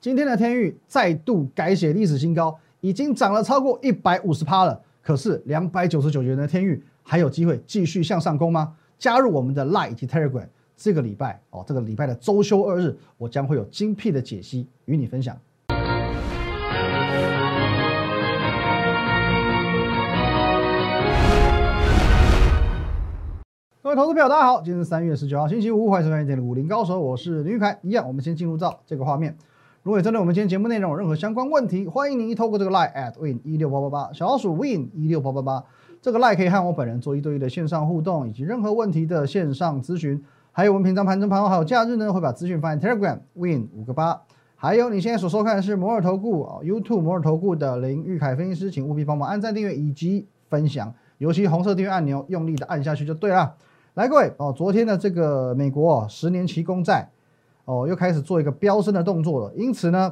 今天的天域再度改写历史新高，已经涨了超过一百五十趴了。可是两百九十九元的天域还有机会继续向上攻吗？加入我们的 Line 以及 Telegram，这个礼拜哦，这个礼拜的周休二日，我将会有精辟的解析与你分享。各位投资朋友，大家好，今天是三月十九号，星期五，欢迎收看今天的武林高手，我是林玉凯。一样，我们先进入到这个画面。如果针对我们今天节目内容有任何相关问题，欢迎您透过这个 line at win 一六八八八小老鼠 win 一六八八八这个 line 可以和我本人做一对一的线上互动，以及任何问题的线上咨询。还有我们平常盘中盘后还有假日呢，会把资讯放在 Telegram win 五个八。还有你现在所收看的是摩尔投顾啊 YouTube 摩尔投顾的林玉凯分析师，请务必帮忙按赞订阅以及分享，尤其红色订阅按钮用力的按下去就对了。来，各位哦，昨天的这个美国十年期公债哦，又开始做一个飙升的动作了，因此呢，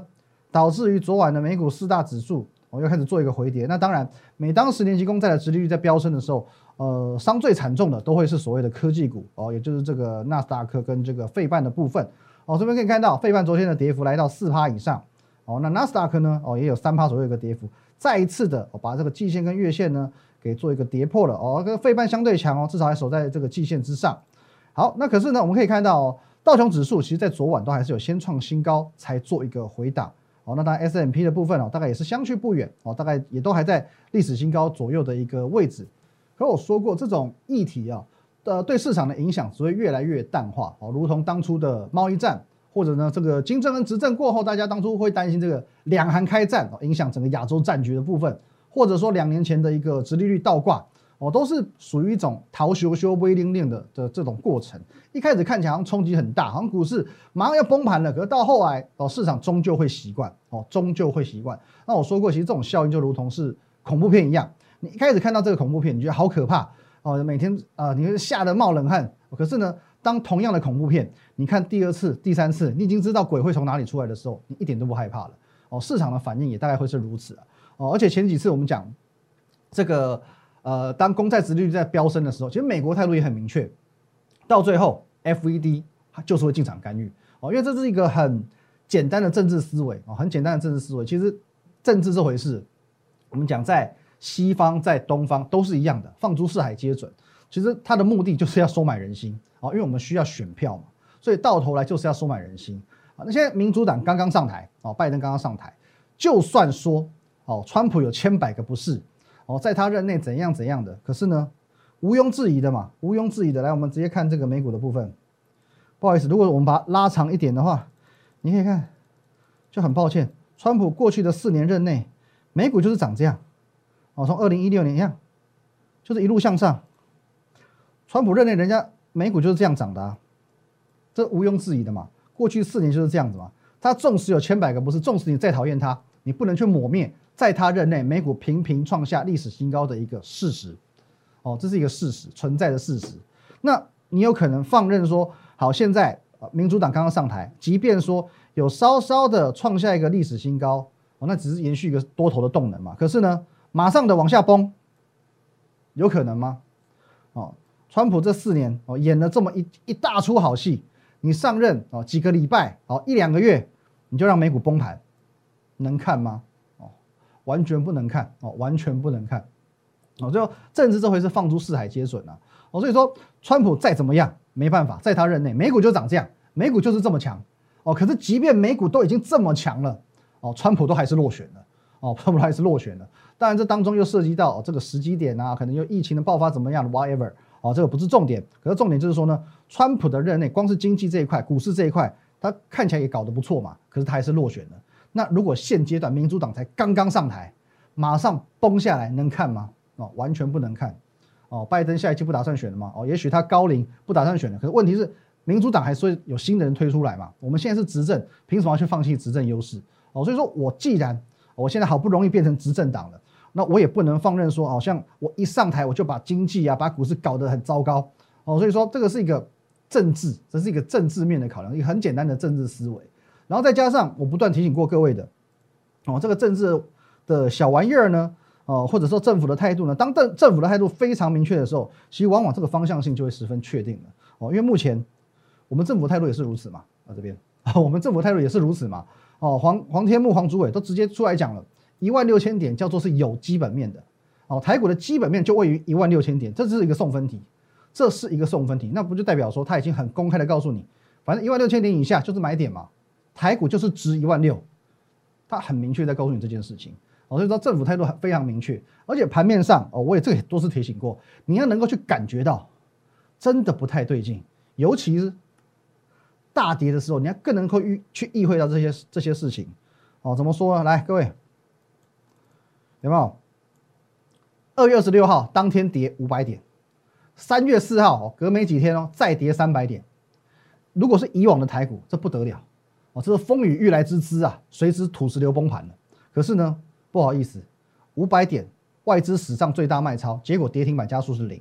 导致于昨晚的美股四大指数哦，又开始做一个回跌。那当然，每当十年期公债的殖利率在飙升的时候，呃，伤最惨重的都会是所谓的科技股哦，也就是这个纳斯达克跟这个费半的部分哦。这边可以看到，费半昨天的跌幅来到四趴以上哦，那纳斯达克呢哦，也有三趴左右一个跌幅，再一次的把这个季线跟月线呢。给做一个跌破了哦，跟费半相对强哦，至少还守在这个季线之上。好，那可是呢，我们可以看到哦，道琼指数其实在昨晚都还是有先创新高，才做一个回档哦。那当然 S M P 的部分哦，大概也是相去不远哦，大概也都还在历史新高左右的一个位置。可我说过，这种议题啊，呃，对市场的影响只会越来越淡化哦，如同当初的贸易战，或者呢，这个金正恩执政过后，大家当初会担心这个两韩开战，影响整个亚洲战局的部分。或者说两年前的一个直利率倒挂，哦，都是属于一种逃修修微零零的的这种过程。一开始看起来好像冲击很大，好像股市马上要崩盘了。可是到后来，哦，市场终究会习惯，哦，终究会习惯。那我说过，其实这种效应就如同是恐怖片一样。你一开始看到这个恐怖片，你觉得好可怕，哦，每天啊，你会吓得冒冷汗。可是呢，当同样的恐怖片，你看第二次、第三次，你已经知道鬼会从哪里出来的时候，你一点都不害怕了。哦，市场的反应也大概会是如此。哦，而且前几次我们讲这个，呃，当公债殖利率在飙升的时候，其实美国态度也很明确，到最后 FED 它就是会进场干预哦，因为这是一个很简单的政治思维哦，很简单的政治思维。其实政治这回事，我们讲在西方在东方都是一样的，放诸四海皆准。其实它的目的就是要收买人心哦，因为我们需要选票嘛，所以到头来就是要收买人心啊。那现在民主党刚刚上台哦，拜登刚刚上台，就算说。哦，川普有千百个不是，哦，在他任内怎样怎样的，可是呢，毋庸置疑的嘛，毋庸置疑的。来，我们直接看这个美股的部分。不好意思，如果我们把它拉长一点的话，你可以看，就很抱歉，川普过去的四年任内，美股就是长这样。哦，从二零一六年一样，就是一路向上。川普任内，人家美股就是这样涨的，这毋庸置疑的嘛。过去四年就是这样子嘛。他纵使有千百个不是，纵使你再讨厌他，你不能去抹灭。在他任内，美股频频创下历史新高的一个事实，哦，这是一个事实存在的事实。那你有可能放任说，好，现在民主党刚刚上台，即便说有稍稍的创下一个历史新高，哦，那只是延续一个多头的动能嘛。可是呢，马上的往下崩，有可能吗？哦，川普这四年哦演了这么一一大出好戏，你上任哦几个礼拜哦一两个月，你就让美股崩盘，能看吗？完全不能看哦，完全不能看哦。最后政治这回是放诸四海皆准啊哦。所以说，川普再怎么样没办法，在他任内美股就长这样，美股就是这么强哦。可是即便美股都已经这么强了哦，川普都还是落选了哦，川普还是落选了。当然这当中又涉及到这个时机点啊，可能又疫情的爆发怎么样，whatever 哦，这个不是重点。可是重点就是说呢，川普的任内光是经济这一块、股市这一块，他看起来也搞得不错嘛，可是他还是落选了。那如果现阶段民主党才刚刚上台，马上崩下来，能看吗？哦，完全不能看。哦，拜登下一期不打算选了吗？哦，也许他高龄不打算选了。可是问题是，民主党还说有新的人推出来嘛？我们现在是执政，凭什么去放弃执政优势？哦，所以说我既然我现在好不容易变成执政党了，那我也不能放任说，好像我一上台我就把经济啊、把股市搞得很糟糕。哦，所以说这个是一个政治，这是一个政治面的考量，一个很简单的政治思维。然后再加上我不断提醒过各位的，哦，这个政治的小玩意儿呢，哦，或者说政府的态度呢，当政政府的态度非常明确的时候，其实往往这个方向性就会十分确定了，哦，因为目前我们政府态度也是如此嘛，啊这边啊，我们政府态度也是如此嘛，哦，黄黄天木、黄祖伟都直接出来讲了，一万六千点叫做是有基本面的。哦，台股的基本面就位于一万六千点，这是一个送分题，这是一个送分题，那不就代表说他已经很公开的告诉你，反正一万六千点以下就是买点嘛，台股就是值一万六，他很明确在告诉你这件事情。哦，所以说政府态度非常明确，而且盘面上哦，我也这个也多次提醒过，你要能够去感觉到，真的不太对劲，尤其是大跌的时候，你要更能够预去意会到这些这些事情。哦，怎么说呢？来，各位有没有？二月二十六号当天跌五百点，三月四号哦，隔没几天哦，再跌三百点。如果是以往的台股，这不得了哦，这是风雨欲来之姿啊，随之土石流崩盘了。可是呢，不好意思，五百点外资史上最大卖超，结果跌停板加速是零。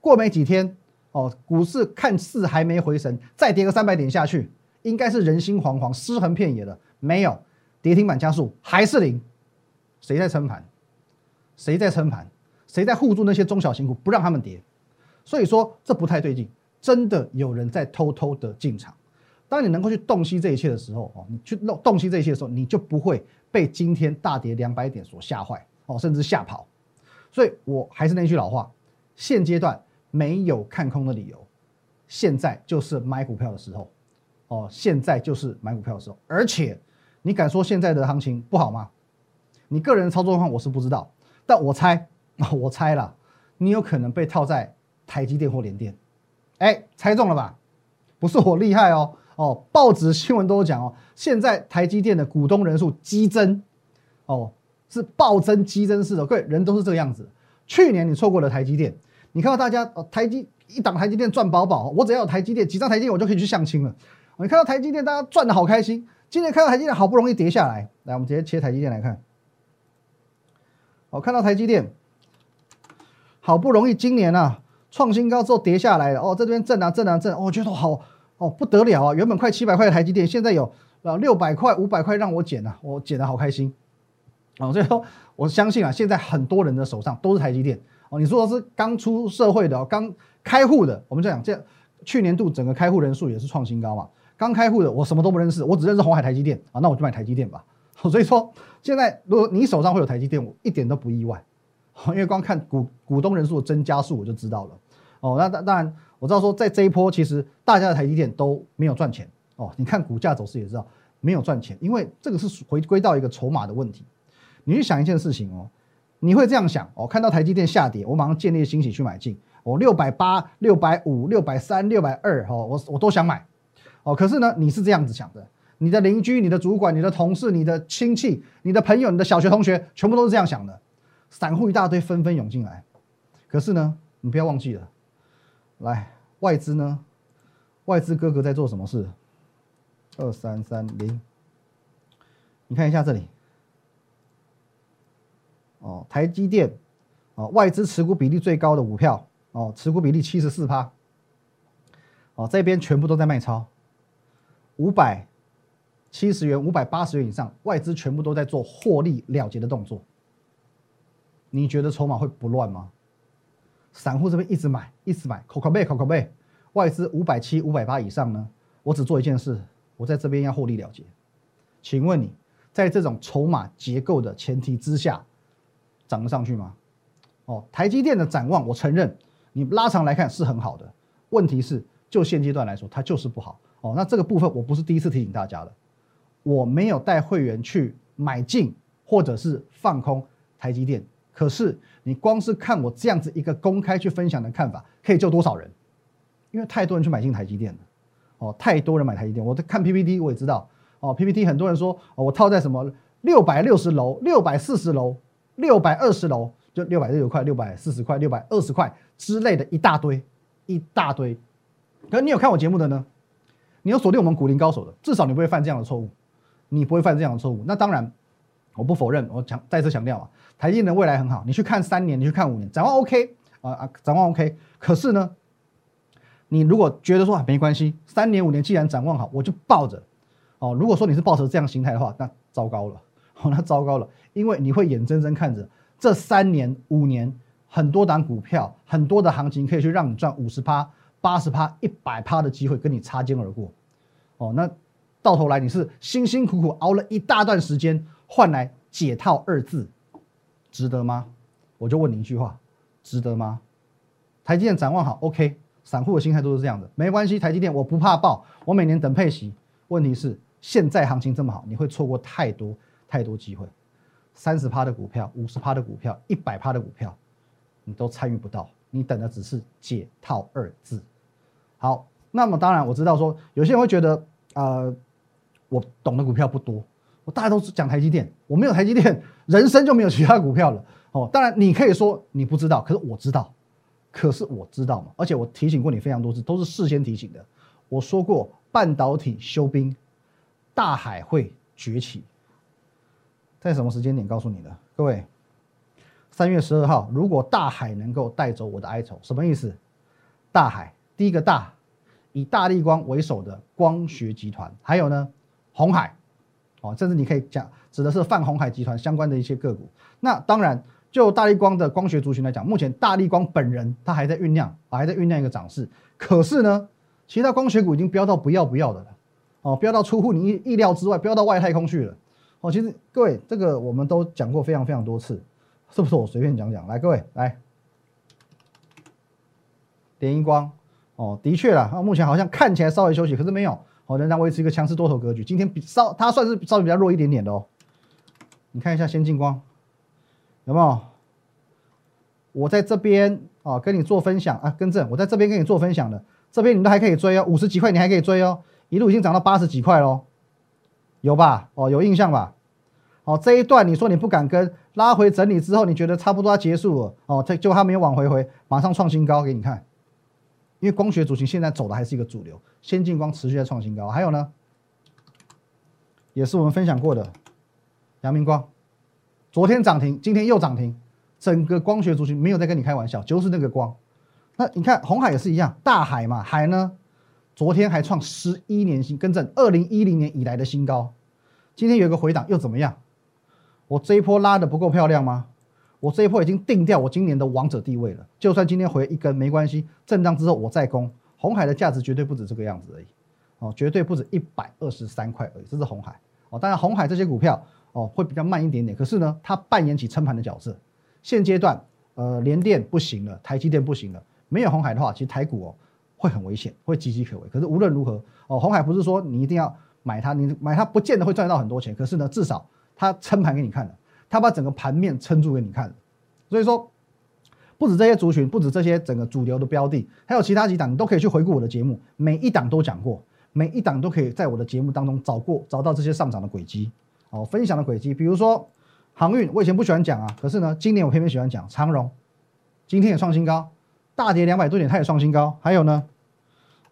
过没几天哦，股市看似还没回神，再跌个三百点下去，应该是人心惶惶、尸横遍野了。没有，跌停板加速还是零，谁在撑盘？谁在撑盘？谁在护住那些中小型股，不让他们跌？所以说这不太对劲，真的有人在偷偷的进场。当你能够去洞悉这一切的时候，哦，你去洞洞悉这一切的时候，你就不会被今天大跌两百点所吓坏，哦，甚至吓跑。所以我还是那句老话，现阶段没有看空的理由，现在就是买股票的时候，哦，现在就是买股票的时候。而且你敢说现在的行情不好吗？你个人操作状况我是不知道。但我猜，我猜了，你有可能被套在台积电或联电，哎，猜中了吧？不是我厉害哦，哦，报纸新闻都有讲哦，现在台积电的股东人数激增，哦，是暴增激增式的，各位人都是这个样子。去年你错过了台积电，你看到大家哦，台积一档台积电赚饱饱，我只要有台积电几张台积电，我就可以去相亲了。你看到台积电，大家赚的好开心。今年看到台积电好不容易跌下来，来，我们直接切台积电来看。我看到台积电，好不容易今年啊创新高之后跌下来了哦，这边震啊震啊震，我觉得好哦不得了啊！原本快七百块的台积电，现在有呃六百块、五百块让我捡啊，我捡的好开心哦。所以说，我相信啊，现在很多人的手上都是台积电哦。你说的是刚出社会的、刚开户的，我们这样这去年度整个开户人数也是创新高嘛。刚开户的我什么都不认识，我只认识红海台积电啊，那我就买台积电吧。所以说，现在如果你手上会有台积电，我一点都不意外，因为光看股股东人数的增加数我就知道了。哦，那当当然我知道说，在这一波其实大家的台积电都没有赚钱哦。你看股价走势也知道没有赚钱，因为这个是回归到一个筹码的问题。你去想一件事情哦，你会这样想哦，看到台积电下跌，我马上建立欣喜去买进，我六百八、六百五、六百三、六百二，哦，我我都想买，哦，可是呢，你是这样子想的。你的邻居、你的主管、你的同事、你的亲戚、你的朋友、你的小学同学，全部都是这样想的。散户一大堆纷纷涌进来，可是呢，你不要忘记了，来外资呢，外资哥哥在做什么事？二三三零，你看一下这里，哦，台积电，哦，外资持股比例最高的股票，哦，持股比例七十四趴，哦，这边全部都在卖超，五百。七十元、五百八十元以上，外资全部都在做获利了结的动作。你觉得筹码会不乱吗？散户这边一直买，一直买，口口背，口口背。外资五百七、五百八以上呢？我只做一件事，我在这边要获利了结。请问你在这种筹码结构的前提之下，涨得上去吗？哦，台积电的展望，我承认你拉长来看是很好的，问题是就现阶段来说，它就是不好。哦，那这个部分我不是第一次提醒大家了。我没有带会员去买进或者是放空台积电，可是你光是看我这样子一个公开去分享的看法，可以救多少人？因为太多人去买进台积电了，哦，太多人买台积电。我在看 PPT，我也知道，哦，PPT 很多人说，哦，我套在什么六百六十楼、六百四十楼、六百二十楼，就六百六十块、六百四十块、六百二十块之类的一大堆，一大堆。可是你有看我节目的呢？你有锁定我们股林高手的，至少你不会犯这样的错误。你不会犯这样的错误。那当然，我不否认。我强再次强调啊，台积电的未来很好。你去看三年，你去看五年，展望 OK 啊啊，展望 OK。可是呢，你如果觉得说没关系，三年五年既然展望好，我就抱着哦。如果说你是抱着这样心态的话，那糟糕了，哦，那糟糕了，因为你会眼睁睁看着这三年五年很多档股票、很多的行情可以去让你赚五十趴、八十趴、一百趴的机会跟你擦肩而过，哦，那。到头来你是辛辛苦苦熬了一大段时间，换来解套二字，值得吗？我就问你一句话，值得吗？台积电展望好，OK，散户的心态都是这样的，没关系，台积电我不怕爆，我每年等配息。问题是现在行情这么好，你会错过太多太多机会，三十趴的股票，五十趴的股票，一百趴的股票，你都参与不到，你等的只是解套二字。好，那么当然我知道说有些人会觉得，呃，我懂的股票不多，我大家都是讲台积电，我没有台积电，人生就没有其他股票了。哦，当然你可以说你不知道，可是我知道，可是我知道嘛，而且我提醒过你非常多次，都是事先提醒的。我说过半导体休兵，大海会崛起，在什么时间点告诉你的？各位，三月十二号，如果大海能够带走我的哀愁，什么意思？大海。第一个大，以大力光为首的光学集团，还有呢，红海，哦，甚至你可以讲指的是泛红海集团相关的一些个股。那当然，就大力光的光学族群来讲，目前大力光本人它还在酝酿，还在酝酿一个涨势。可是呢，其他光学股已经飙到不要不要的了，哦，飙到出乎你意意料之外，飙到外太空去了。哦，其实各位，这个我们都讲过非常非常多次，是不是？我随便讲讲，来，各位来，联音光。哦，的确啦，目前好像看起来稍微休息，可是没有，哦，仍然维持一个强势多头格局。今天比稍，它算是稍微比较弱一点点的哦。你看一下先进光，有没有？我在这边啊，跟你做分享啊，更正，我在这边跟你做分享的，这边你都还可以追哦，五十几块你还可以追哦，一路已经涨到八十几块喽，有吧？哦，有印象吧？哦，这一段你说你不敢跟，拉回整理之后，你觉得差不多要结束了，哦，这就它没有往回回，马上创新高给你看。因为光学族群现在走的还是一个主流，先进光持续在创新高。还有呢，也是我们分享过的阳明光，昨天涨停，今天又涨停，整个光学族群没有在跟你开玩笑，就是那个光。那你看红海也是一样，大海嘛，海呢，昨天还创十一年新，跟正二零一零年以来的新高，今天有一个回档又怎么样？我这一波拉的不够漂亮吗？我这一波已经定掉我今年的王者地位了，就算今天回一根没关系，震荡之后我再攻。红海的价值绝对不止这个样子而已，哦，绝对不止一百二十三块而已，这是红海哦。当然红海这些股票哦会比较慢一点点，可是呢它扮演起撑盘的角色。现阶段呃联电不行了，台积电不行了，没有红海的话，其实台股哦会很危险，会岌岌可危。可是无论如何哦，红海不是说你一定要买它，你买它不见得会赚到很多钱，可是呢至少它撑盘给你看了。他把整个盘面撑住给你看，所以说不止这些族群，不止这些整个主流的标的，还有其他几档，你都可以去回顾我的节目，每一档都讲过，每一档都可以在我的节目当中找过找到这些上涨的轨迹，哦，分享的轨迹，比如说航运，我以前不喜欢讲啊，可是呢，今年我偏偏喜欢讲长荣，今天也创新高，大跌两百多点，它也创新高，还有呢，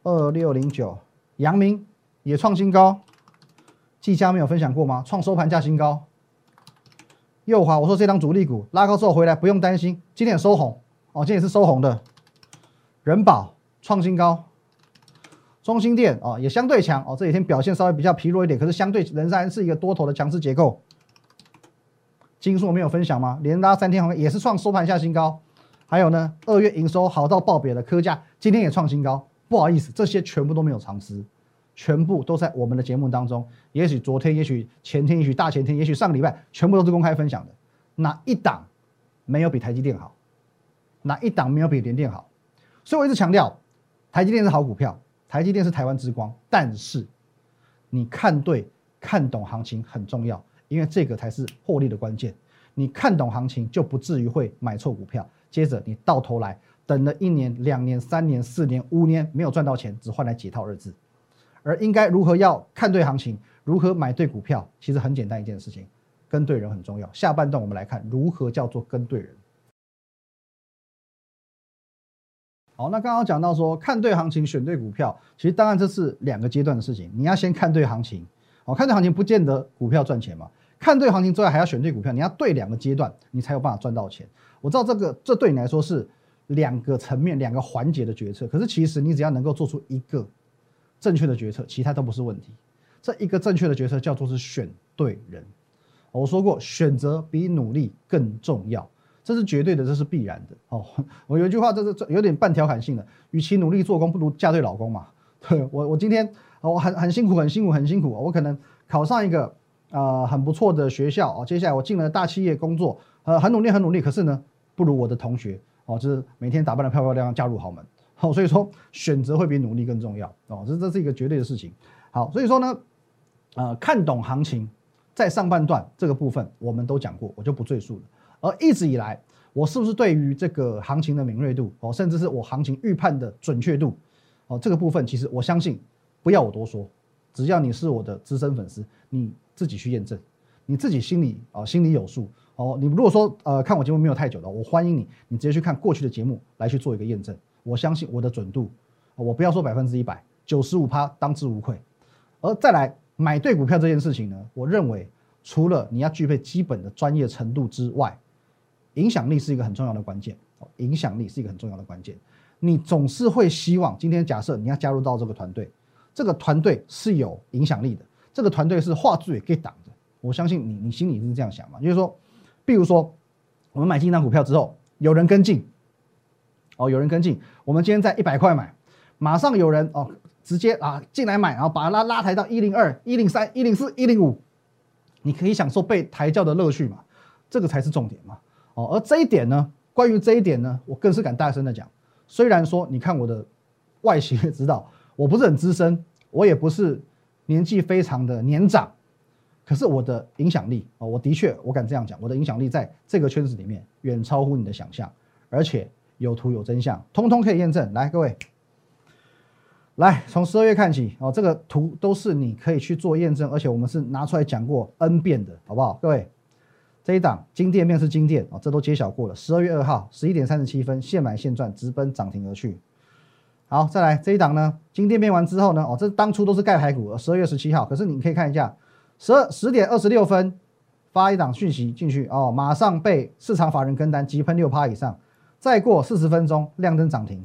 二六零九阳明也创新高，技嘉没有分享过吗？创收盘价新高。右华，我说这张主力股拉高之后回来不用担心，今天也收红哦，今天也是收红的。人保创新高，中心店哦也相对强哦，这几天表现稍微比较疲弱一点，可是相对仍然是一个多头的强势结构。金数没有分享吗？连拉三天红也是创收盘下新高。还有呢，二月营收好到爆表的科价今天也创新高。不好意思，这些全部都没有长资。全部都在我们的节目当中，也许昨天，也许前天，也许大前天，也许上个礼拜，全部都是公开分享的。哪一档没有比台积电好？哪一档没有比联电好？所以我一直强调，台积电是好股票，台积电是台湾之光。但是你看对、看懂行情很重要，因为这个才是获利的关键。你看懂行情，就不至于会买错股票。接着你到头来等了一年、两年、三年、四年、五年，没有赚到钱，只换来解套二字。而应该如何要看对行情，如何买对股票，其实很简单一件事情，跟对人很重要。下半段我们来看如何叫做跟对人。好，那刚刚讲到说看对行情选对股票，其实当然这是两个阶段的事情。你要先看对行情，哦，看对行情不见得股票赚钱嘛。看对行情之外还要选对股票，你要对两个阶段，你才有办法赚到钱。我知道这个这对你来说是两个层面、两个环节的决策，可是其实你只要能够做出一个。正确的决策，其他都不是问题。这一个正确的决策叫做是选对人。我说过，选择比努力更重要，这是绝对的，这是必然的。哦，我有一句话，这是有点半调侃性的，与其努力做工，不如嫁对老公嘛。对我，我今天我很很辛苦，很辛苦，很辛苦，我可能考上一个呃很不错的学校哦，接下来我进了大企业工作，呃，很努力，很努力，可是呢，不如我的同学哦，就是每天打扮的漂漂亮亮，嫁入豪门。好，所以说选择会比努力更重要哦，这这是一个绝对的事情。好，所以说呢，呃，看懂行情，在上半段这个部分我们都讲过，我就不赘述了。而一直以来，我是不是对于这个行情的敏锐度哦，甚至是我行情预判的准确度哦，这个部分其实我相信，不要我多说，只要你是我的资深粉丝，你自己去验证，你自己心里啊心里有数哦。你如果说呃看我节目没有太久的，我欢迎你，你直接去看过去的节目来去做一个验证。我相信我的准度，我不要说百分之一百，九十五趴当之无愧。而再来买对股票这件事情呢，我认为除了你要具备基本的专业程度之外，影响力是一个很重要的关键。影响力是一个很重要的关键。你总是会希望今天假设你要加入到这个团队，这个团队是有影响力的，这个团队是画最给挡的。我相信你，你心里是这样想嘛？就是说，比如说我们买进一张股票之后，有人跟进。哦，有人跟进，我们今天在一百块买，马上有人哦，直接啊进来买，然后把它拉拉抬到一零二、一零三、一零四、一零五，你可以享受被抬轿的乐趣嘛？这个才是重点嘛！哦，而这一点呢，关于这一点呢，我更是敢大声的讲。虽然说你看我的外形也知道，我不是很资深，我也不是年纪非常的年长，可是我的影响力哦，我的确我敢这样讲，我的影响力在这个圈子里面远超乎你的想象，而且。有图有真相，通通可以验证。来，各位，来从十二月看起哦，这个图都是你可以去做验证，而且我们是拿出来讲过 N 遍的，好不好？各位，这一档金店面是金店哦，这都揭晓过了。十二月二号十一点三十七分，现买现赚，直奔涨停而去。好，再来这一档呢，金店面完之后呢，哦，这当初都是盖牌股，十二月十七号，可是你可以看一下，十二十点二十六分发一档讯息进去哦，马上被市场法人跟单急喷六趴以上。再过四十分钟，亮灯涨停。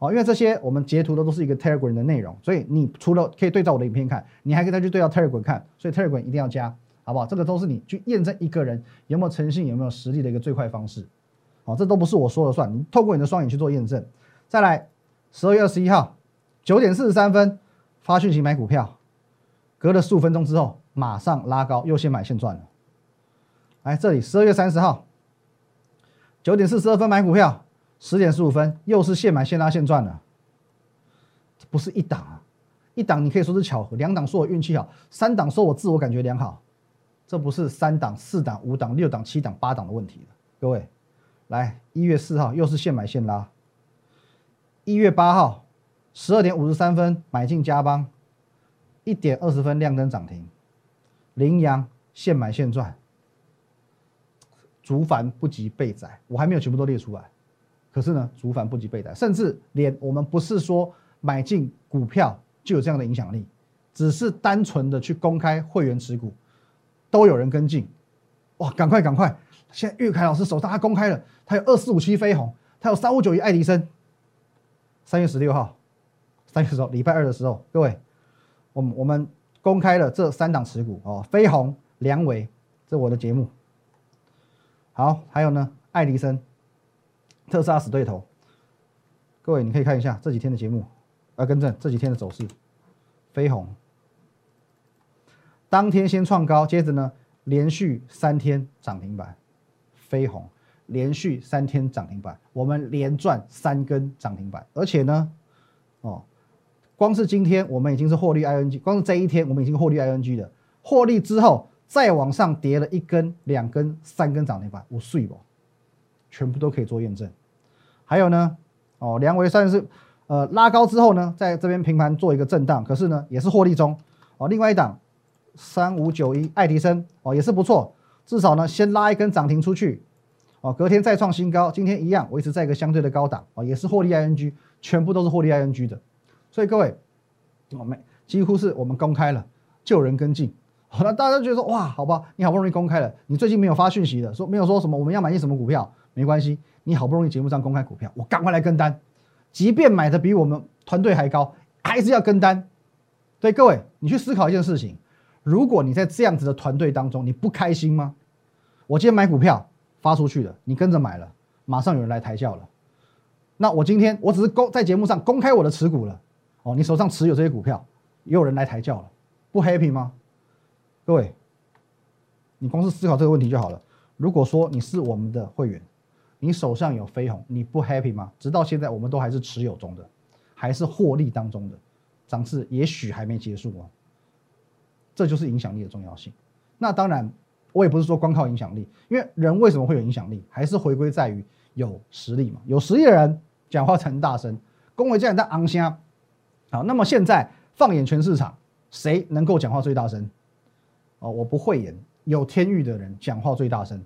哦，因为这些我们截图的都是一个 Telegram 的内容，所以你除了可以对照我的影片看，你还可以再去对照 Telegram 看。所以 Telegram 一定要加，好不好？这个都是你去验证一个人有没有诚信、有没有实力的一个最快方式。好，这都不是我说了算，你透过你的双眼去做验证。再来，十二月二十一号九点四十三分发讯息买股票，隔了十五分钟之后马上拉高，又先买现赚了。来这里，十二月三十号。九点四十二分买股票，十点十五分又是现买现拉现赚的，这不是一档啊，一档你可以说是巧合，两档说我运气好，三档说我自我感觉良好，这不是三档、四档、五档、六档、七档、八档的问题。各位，来一月四号又是现买现拉，一月八号十二点五十三分买进加邦，一点二十分亮灯涨停，羚羊现买现赚。竹凡不及被宰，我还没有全部都列出来。可是呢，竹凡不及被宰，甚至连我们不是说买进股票就有这样的影响力，只是单纯的去公开会员持股，都有人跟进。哇，赶快赶快！现在玉凯老师手上他公开了，他有二四五七飞鸿，他有三五九一爱迪生。三月十六号，三月十号礼拜二的时候，各位，我们我们公开了这三档持股哦，飞鸿、梁伟，这我的节目。好，还有呢，爱迪生、特斯拉死对头。各位，你可以看一下这几天的节目，来更正这几天的走势。飞鸿当天先创高，接着呢，连续三天涨停板。飞鸿连续三天涨停板，我们连赚三根涨停板，而且呢，哦，光是今天我们已经是获利 ING，光是这一天我们已经获利 ING 的，获利之后。再往上叠了一根、两根、三根涨停板，我睡不，全部都可以做验证。还有呢，哦，梁维算是呃拉高之后呢，在这边平盘做一个震荡，可是呢也是获利中哦。另外一档三五九一爱迪生哦也是不错，至少呢先拉一根涨停出去哦，隔天再创新高，今天一样维持在一个相对的高档哦，也是获利 ING，全部都是获利 ING 的。所以各位，我们几乎是我们公开了，就人跟进。那大家觉得说哇，好吧，你好不容易公开了，你最近没有发讯息的，说没有说什么我们要买进什么股票，没关系，你好不容易节目上公开股票，我赶快来跟单，即便买的比我们团队还高，还是要跟单。对各位，你去思考一件事情，如果你在这样子的团队当中，你不开心吗？我今天买股票发出去了，你跟着买了，马上有人来抬轿了。那我今天我只是公在节目上公开我的持股了，哦，你手上持有这些股票，也有人来抬轿了，不 happy 吗？各位，你光是思考这个问题就好了。如果说你是我们的会员，你手上有飞鸿，你不 happy 吗？直到现在，我们都还是持有中的，还是获利当中的，涨势也许还没结束哦。这就是影响力的重要性。那当然，我也不是说光靠影响力，因为人为什么会有影响力，还是回归在于有实力嘛。有实力的人讲话才能大声，恭维这样在昂声。好，那么现在放眼全市场，谁能够讲话最大声？哦，我不会演，有天域的人讲话最大声，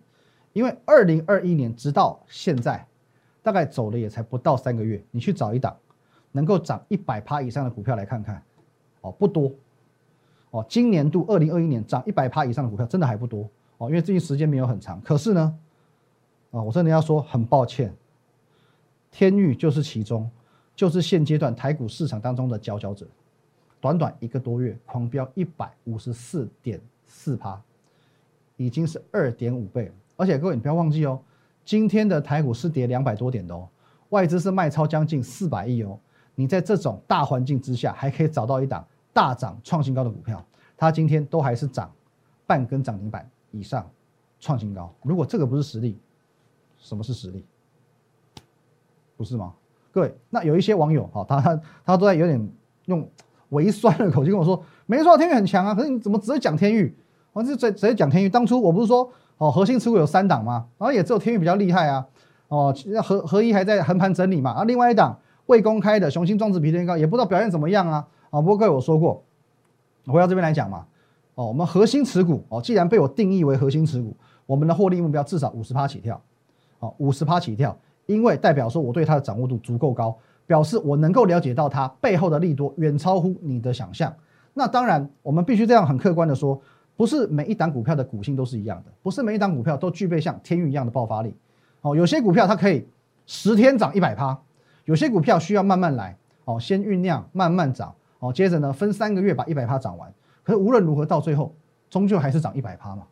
因为二零二一年直到现在，大概走了也才不到三个月，你去找一档能够涨一百趴以上的股票来看看，哦，不多。哦，今年度二零二一年涨一百趴以上的股票真的还不多哦，因为最近时间没有很长。可是呢，啊，我真的要说很抱歉，天域就是其中，就是现阶段台股市场当中的佼佼者。短短一个多月，狂飙一百五十四点四趴，已经是二点五倍了。而且各位你不要忘记哦，今天的台股是跌两百多点的哦，外资是卖超将近四百亿哦。你在这种大环境之下，还可以找到一档。大涨创新高的股票，它今天都还是涨半根涨停板以上，创新高。如果这个不是实力，什么是实力？不是吗？各位，那有一些网友哈，他他都在有点用微酸的口气跟我说：“没错，天域很强啊，可是你怎么只讲天域？我就直直接讲天域。当初我不是说哦，核心持股有三档吗？然后也只有天域比较厉害啊。哦，合合一还在横盘整理嘛。啊，另外一档未公开的雄心壮志比天高，也不知道表现怎么样啊。”啊，不过各位我说过，回到这边来讲嘛，哦，我们核心持股哦，既然被我定义为核心持股，我们的获利目标至少五十趴起跳，哦，五十趴起跳，因为代表说我对它的掌握度足够高，表示我能够了解到它背后的利多远超乎你的想象。那当然，我们必须这样很客观的说，不是每一档股票的股性都是一样的，不是每一档股票都具备像天域一样的爆发力。哦，有些股票它可以十天涨一百趴，有些股票需要慢慢来，哦，先酝酿，慢慢涨。哦，接着呢，分三个月把一百趴涨完。可是无论如何，到最后终究还是涨一百趴嘛。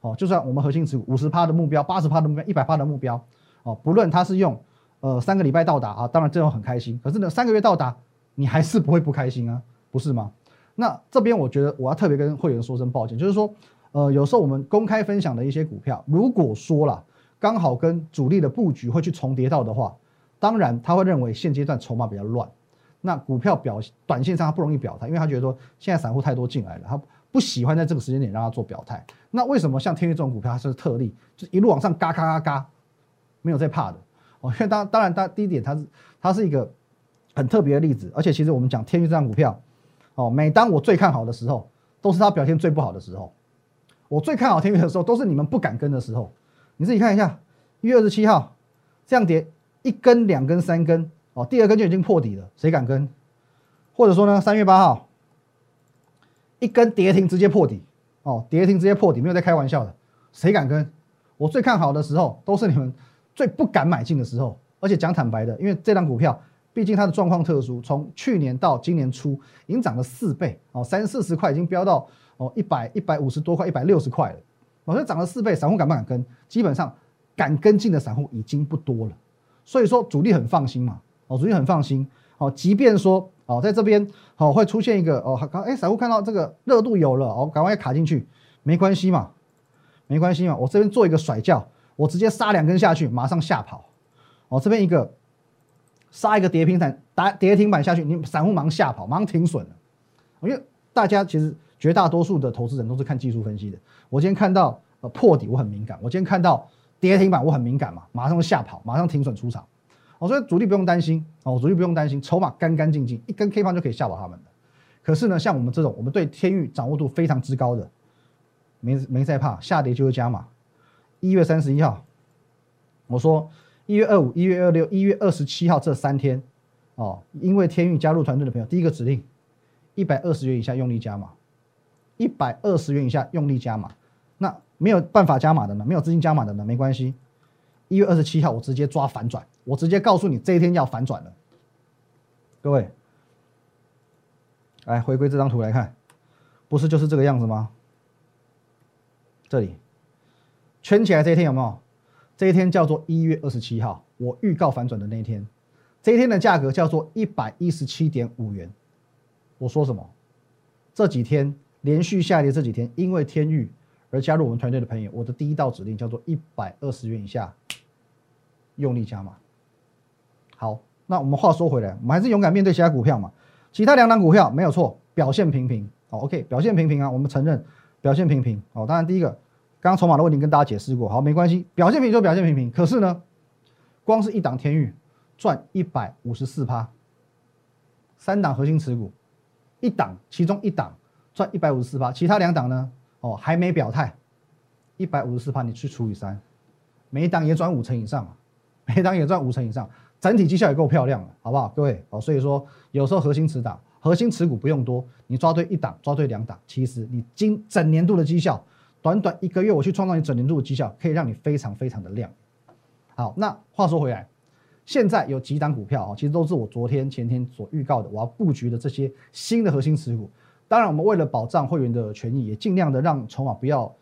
哦，就算我们核心持股五十趴的目标、八十趴的目标、一百趴的目标，哦，不论它是用呃三个礼拜到达啊，当然这种很开心。可是呢，三个月到达，你还是不会不开心啊，不是吗？那这边我觉得我要特别跟会员说声抱歉，就是说，呃，有时候我们公开分享的一些股票，如果说了刚好跟主力的布局会去重叠到的话，当然他会认为现阶段筹码比较乱。那股票表短线上他不容易表态，因为他觉得说现在散户太多进来了，他不喜欢在这个时间点让他做表态。那为什么像天宇这种股票它是特例，就一路往上嘎嘎嘎嘎，没有在怕的哦？因为当当然，当第一点它是它是一个很特别的例子，而且其实我们讲天宇这张股票哦，每当我最看好的时候，都是它表现最不好的时候。我最看好天宇的时候，都是你们不敢跟的时候。你自己看一下，一月二十七号这样跌一根、两根、三根。哦，第二根就已经破底了，谁敢跟？或者说呢，三月八号一根跌停直接破底，哦，跌停直接破底，没有在开玩笑的，谁敢跟？我最看好的时候，都是你们最不敢买进的时候。而且讲坦白的，因为这张股票毕竟它的状况特殊，从去年到今年初已经涨了四倍，哦，三四十块已经飙到哦一百一百五十多块，一百六十块了，我说涨了四倍，散户敢不敢跟？基本上敢跟进的散户已经不多了，所以说主力很放心嘛。哦，主力很放心。哦，即便说哦，在这边哦会出现一个哦，刚哎，散户看到这个热度有了，哦，赶快卡进去，没关系嘛，没关系嘛。我这边做一个甩叫，我直接杀两根下去，马上下跑。哦，这边一个杀一个跌停板，打跌停板下去，你散户马上下跑，马上停损了。因为大家其实绝大多数的投资人都是看技术分析的。我今天看到呃破底，我很敏感；我今天看到跌停板，我很敏感嘛，马上下跑，马上停损出场。哦，所以主力不用担心哦，主力不用担心，筹码干干净净，一根 K 棒就可以吓跑他们的。可是呢，像我们这种，我们对天域掌握度非常之高的，没没在怕，下跌就是加码。一月三十一号，我说一月二五、一月二六、一月二十七号这三天，哦，因为天运加入团队的朋友，第一个指令，一百二十元以下用力加码，一百二十元以下用力加码。那没有办法加码的呢，没有资金加码的呢，没关系。一月二十七号，我直接抓反转，我直接告诉你这一天要反转了。各位，来回归这张图来看，不是就是这个样子吗？这里圈起来这一天有没有？这一天叫做一月二十七号，我预告反转的那一天。这一天的价格叫做一百一十七点五元，我说什么？这几天连续下跌，这几天因为天域而加入我们团队的朋友，我的第一道指令叫做一百二十元以下用力加码。好，那我们话说回来，我们还是勇敢面对其他股票嘛。其他两档股票没有错，表现平平。好，OK，表现平平啊，我们承认表现平平。哦，当然第一个，刚刚筹码的问题跟大家解释过，好，没关系，表现平就表现平平。可是呢，光是一档天域赚一百五十四趴，三档核心持股。一档，其中一档赚一百五十四趴，其他两档呢？哦，还没表态，一百五十四趴你去除以三，每一档也赚五成以上，每一档也赚五成以上，整体绩效也够漂亮了，好不好？各位哦，所以说有时候核心持档、核心持股不用多，你抓对一档、抓对两档，其实你今整年度的绩效，短短一个月我去创造你整年度的绩效，可以让你非常非常的亮。好，那话说回来。现在有几档股票啊，其实都是我昨天、前天所预告的，我要布局的这些新的核心持股。当然，我们为了保障会员的权益，也尽量的让筹码不要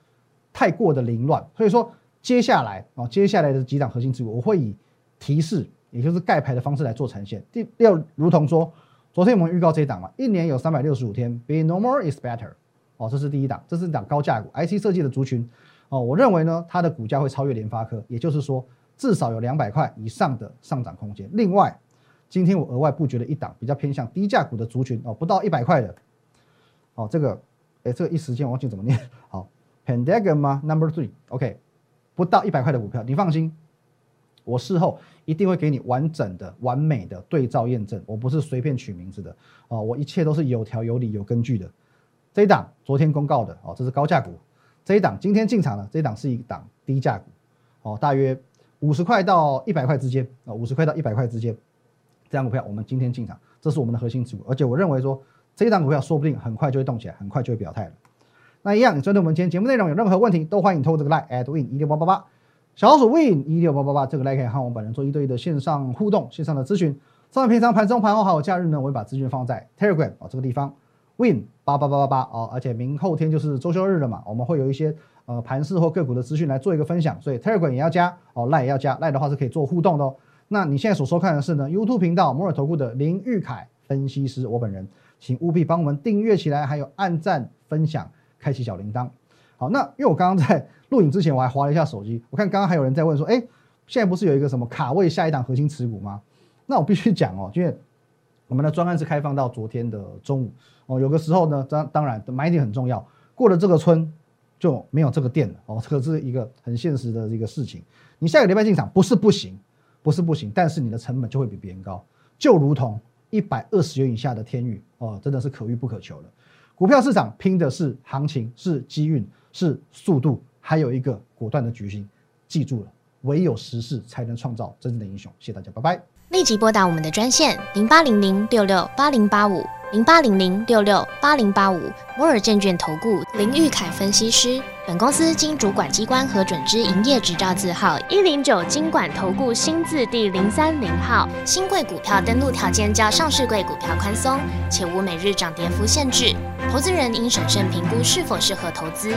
太过的凌乱。所以说，接下来啊，接下来的几档核心持股，我会以提示，也就是盖牌的方式来做呈现。第六，如同说，昨天我们预告这一档嘛，一年有三百六十五天，Be normal is better。哦，这是第一档，这是一档高价股，IC 设计的族群。哦，我认为呢，它的股价会超越联发科，也就是说。至少有两百块以上的上涨空间。另外，今天我额外布局了一档比较偏向低价股的族群哦，不到一百块的。哦，这个，哎，这个一时间忘记怎么念。好，Pentagon 吗？Number three，OK，不到一百块的股票，你放心，我事后一定会给你完整的、完美的对照验证。我不是随便取名字的哦，我一切都是有条有理、有根据的。这一档昨天公告的哦，这是高价股。这一档今天进场了这一档是一档低价股哦，大约。五十块到一百块之间啊，五十块到一百块之间，这张股票我们今天进场，这是我们的核心持股，而且我认为说这一档股票说不定很快就会动起来，很快就会表态了。那一样，你针对我们今天节目内容有任何问题，都欢迎透过这个 line at win 一六八八八，小老鼠 win 一六八八八这个 line 可以和我们本人做一对一的线上互动、线上的咨询。上平常盘中、盘后还有假日呢，我会把资讯放在 Telegram 啊这个地方，win 八八八八八哦，而且明后天就是周休日了嘛，我们会有一些。呃，盘市或个股的资讯来做一个分享，所以 Telegram 也要加哦，Line 也要加，Line 的话是可以做互动的哦。那你现在所收看的是呢 YouTube 频道摩尔投顾的林玉凯分析师，我本人，请务必帮我们订阅起来，还有按赞、分享、开启小铃铛。好，那因为我刚刚在 录影之前，我还划了一下手机，我看刚刚还有人在问说，哎，现在不是有一个什么卡位下一档核心持股吗？那我必须讲哦，因为我们的专案是开放到昨天的中午哦，有个时候呢，当当然买点很重要，过了这个村。就没有这个店了哦，这个是一个很现实的一个事情。你下个礼拜进场不是不行，不是不行，但是你的成本就会比别人高。就如同一百二十元以下的天宇哦，真的是可遇不可求了。股票市场拼的是行情，是机运，是速度，还有一个果断的决心。记住了，唯有时势才能创造真正的英雄。谢谢大家，拜拜。立即拨打我们的专线零八零零六六八零八五。零八零零六六八零八五摩尔证券投顾林玉凯分析师，本公司经主管机关核准之营业执照字号一零九金管投顾新字第零三零号。新贵股票登录条件较上市贵股票宽松，且无每日涨跌幅限制。投资人应审慎评估是否适合投资。